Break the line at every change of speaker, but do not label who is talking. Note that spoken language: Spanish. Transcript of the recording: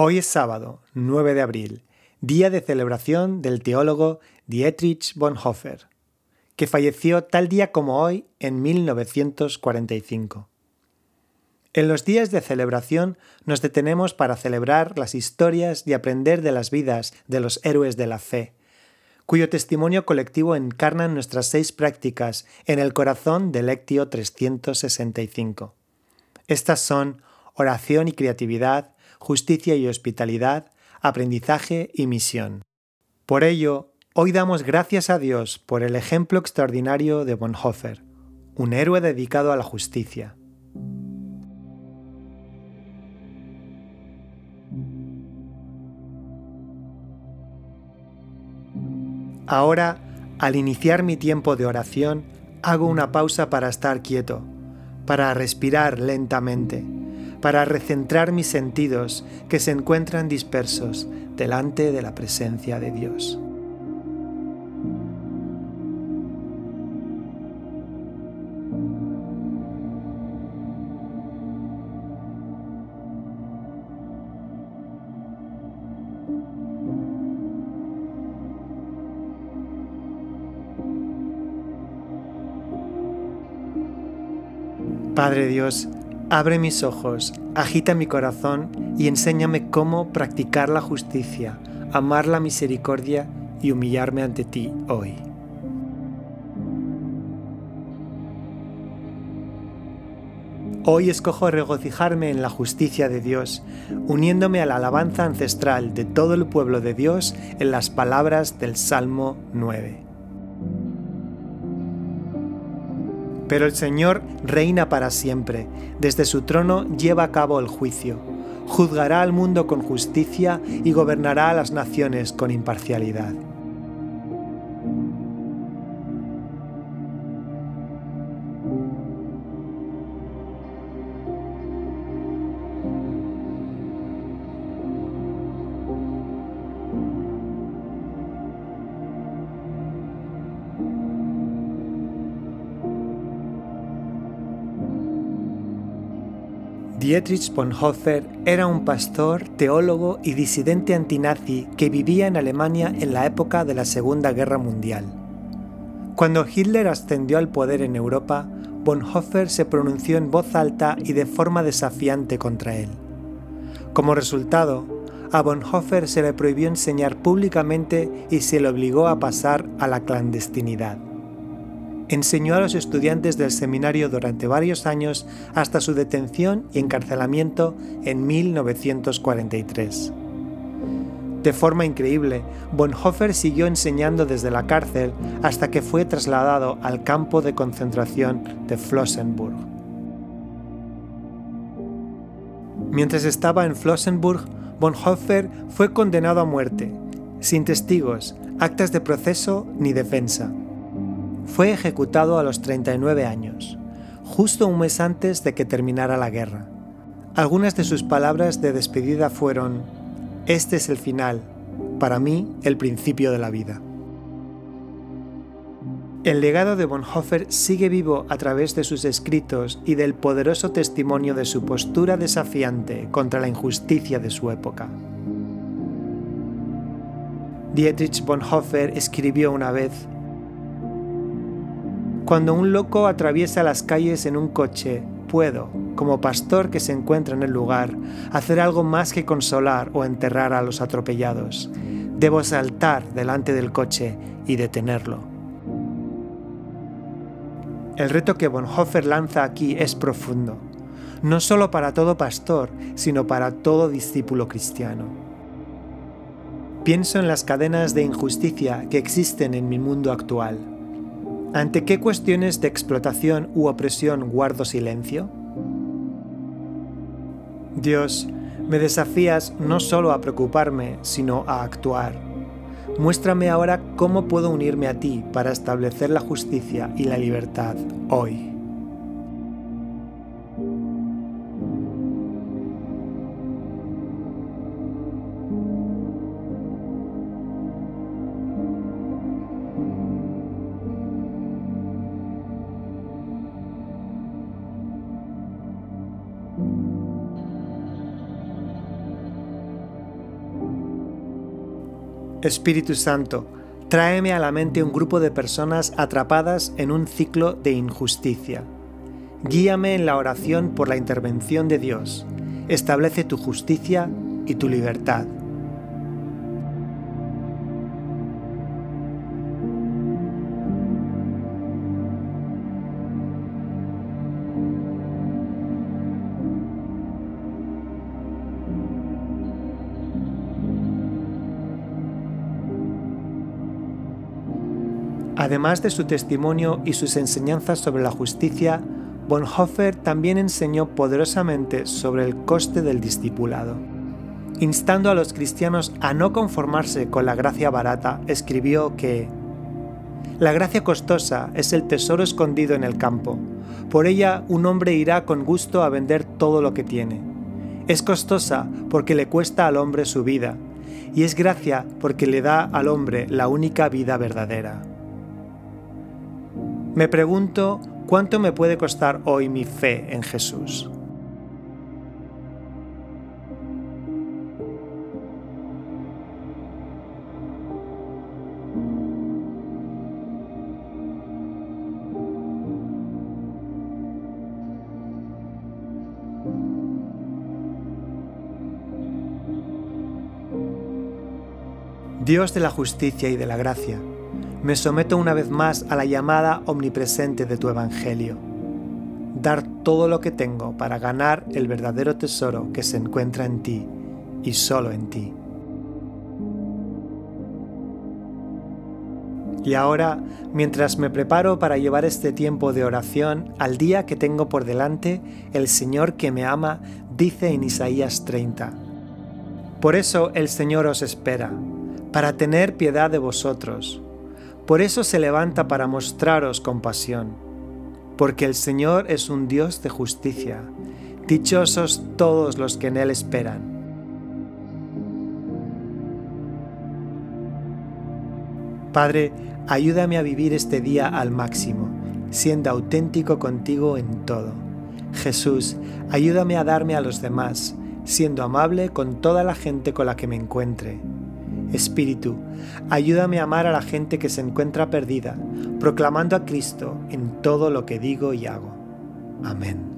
Hoy es sábado, 9 de abril, día de celebración del teólogo Dietrich Bonhoeffer, que falleció tal día como hoy en 1945. En los días de celebración nos detenemos para celebrar las historias y aprender de las vidas de los héroes de la fe, cuyo testimonio colectivo encarnan nuestras seis prácticas en el corazón del Lectio 365. Estas son oración y creatividad, justicia y hospitalidad, aprendizaje y misión. Por ello, hoy damos gracias a Dios por el ejemplo extraordinario de Bonhoeffer, un héroe dedicado a la justicia. Ahora, al iniciar mi tiempo de oración, hago una pausa para estar quieto, para respirar lentamente para recentrar mis sentidos que se encuentran dispersos delante de la presencia de Dios. Padre Dios, Abre mis ojos, agita mi corazón y enséñame cómo practicar la justicia, amar la misericordia y humillarme ante ti hoy. Hoy escojo regocijarme en la justicia de Dios, uniéndome a la alabanza ancestral de todo el pueblo de Dios en las palabras del Salmo 9. Pero el Señor reina para siempre, desde su trono lleva a cabo el juicio, juzgará al mundo con justicia y gobernará a las naciones con imparcialidad. Dietrich Bonhoeffer era un pastor, teólogo y disidente antinazi que vivía en Alemania en la época de la Segunda Guerra Mundial. Cuando Hitler ascendió al poder en Europa, Bonhoeffer se pronunció en voz alta y de forma desafiante contra él. Como resultado, a Bonhoeffer se le prohibió enseñar públicamente y se le obligó a pasar a la clandestinidad. Enseñó a los estudiantes del seminario durante varios años hasta su detención y encarcelamiento en 1943. De forma increíble, Bonhoeffer siguió enseñando desde la cárcel hasta que fue trasladado al campo de concentración de Flossenburg. Mientras estaba en Flossenburg, Bonhoeffer fue condenado a muerte, sin testigos, actas de proceso ni defensa. Fue ejecutado a los 39 años, justo un mes antes de que terminara la guerra. Algunas de sus palabras de despedida fueron, Este es el final, para mí el principio de la vida. El legado de Bonhoeffer sigue vivo a través de sus escritos y del poderoso testimonio de su postura desafiante contra la injusticia de su época. Dietrich Bonhoeffer escribió una vez, cuando un loco atraviesa las calles en un coche, puedo, como pastor que se encuentra en el lugar, hacer algo más que consolar o enterrar a los atropellados. Debo saltar delante del coche y detenerlo. El reto que Bonhoeffer lanza aquí es profundo, no solo para todo pastor, sino para todo discípulo cristiano. Pienso en las cadenas de injusticia que existen en mi mundo actual ¿Ante qué cuestiones de explotación u opresión guardo silencio? Dios, me desafías no solo a preocuparme, sino a actuar. Muéstrame ahora cómo puedo unirme a ti para establecer la justicia y la libertad hoy. Espíritu Santo, tráeme a la mente un grupo de personas atrapadas en un ciclo de injusticia. Guíame en la oración por la intervención de Dios. Establece tu justicia y tu libertad. Además de su testimonio y sus enseñanzas sobre la justicia, Bonhoeffer también enseñó poderosamente sobre el coste del discipulado. Instando a los cristianos a no conformarse con la gracia barata, escribió que La gracia costosa es el tesoro escondido en el campo. Por ella un hombre irá con gusto a vender todo lo que tiene. Es costosa porque le cuesta al hombre su vida, y es gracia porque le da al hombre la única vida verdadera. Me pregunto cuánto me puede costar hoy mi fe en Jesús. Dios de la justicia y de la gracia, me someto una vez más a la llamada omnipresente de tu Evangelio. Dar todo lo que tengo para ganar el verdadero tesoro que se encuentra en ti y solo en ti. Y ahora, mientras me preparo para llevar este tiempo de oración al día que tengo por delante, el Señor que me ama dice en Isaías 30, Por eso el Señor os espera, para tener piedad de vosotros por eso se levanta para mostraros compasión, porque el Señor es un Dios de justicia. Dichosos todos los que en Él esperan. Padre, ayúdame a vivir este día al máximo, siendo auténtico contigo en todo. Jesús, ayúdame a darme a los demás, siendo amable con toda la gente con la que me encuentre Espíritu, ayúdame a amar a la gente que se encuentra perdida, proclamando a Cristo en todo lo que digo y hago. Amén.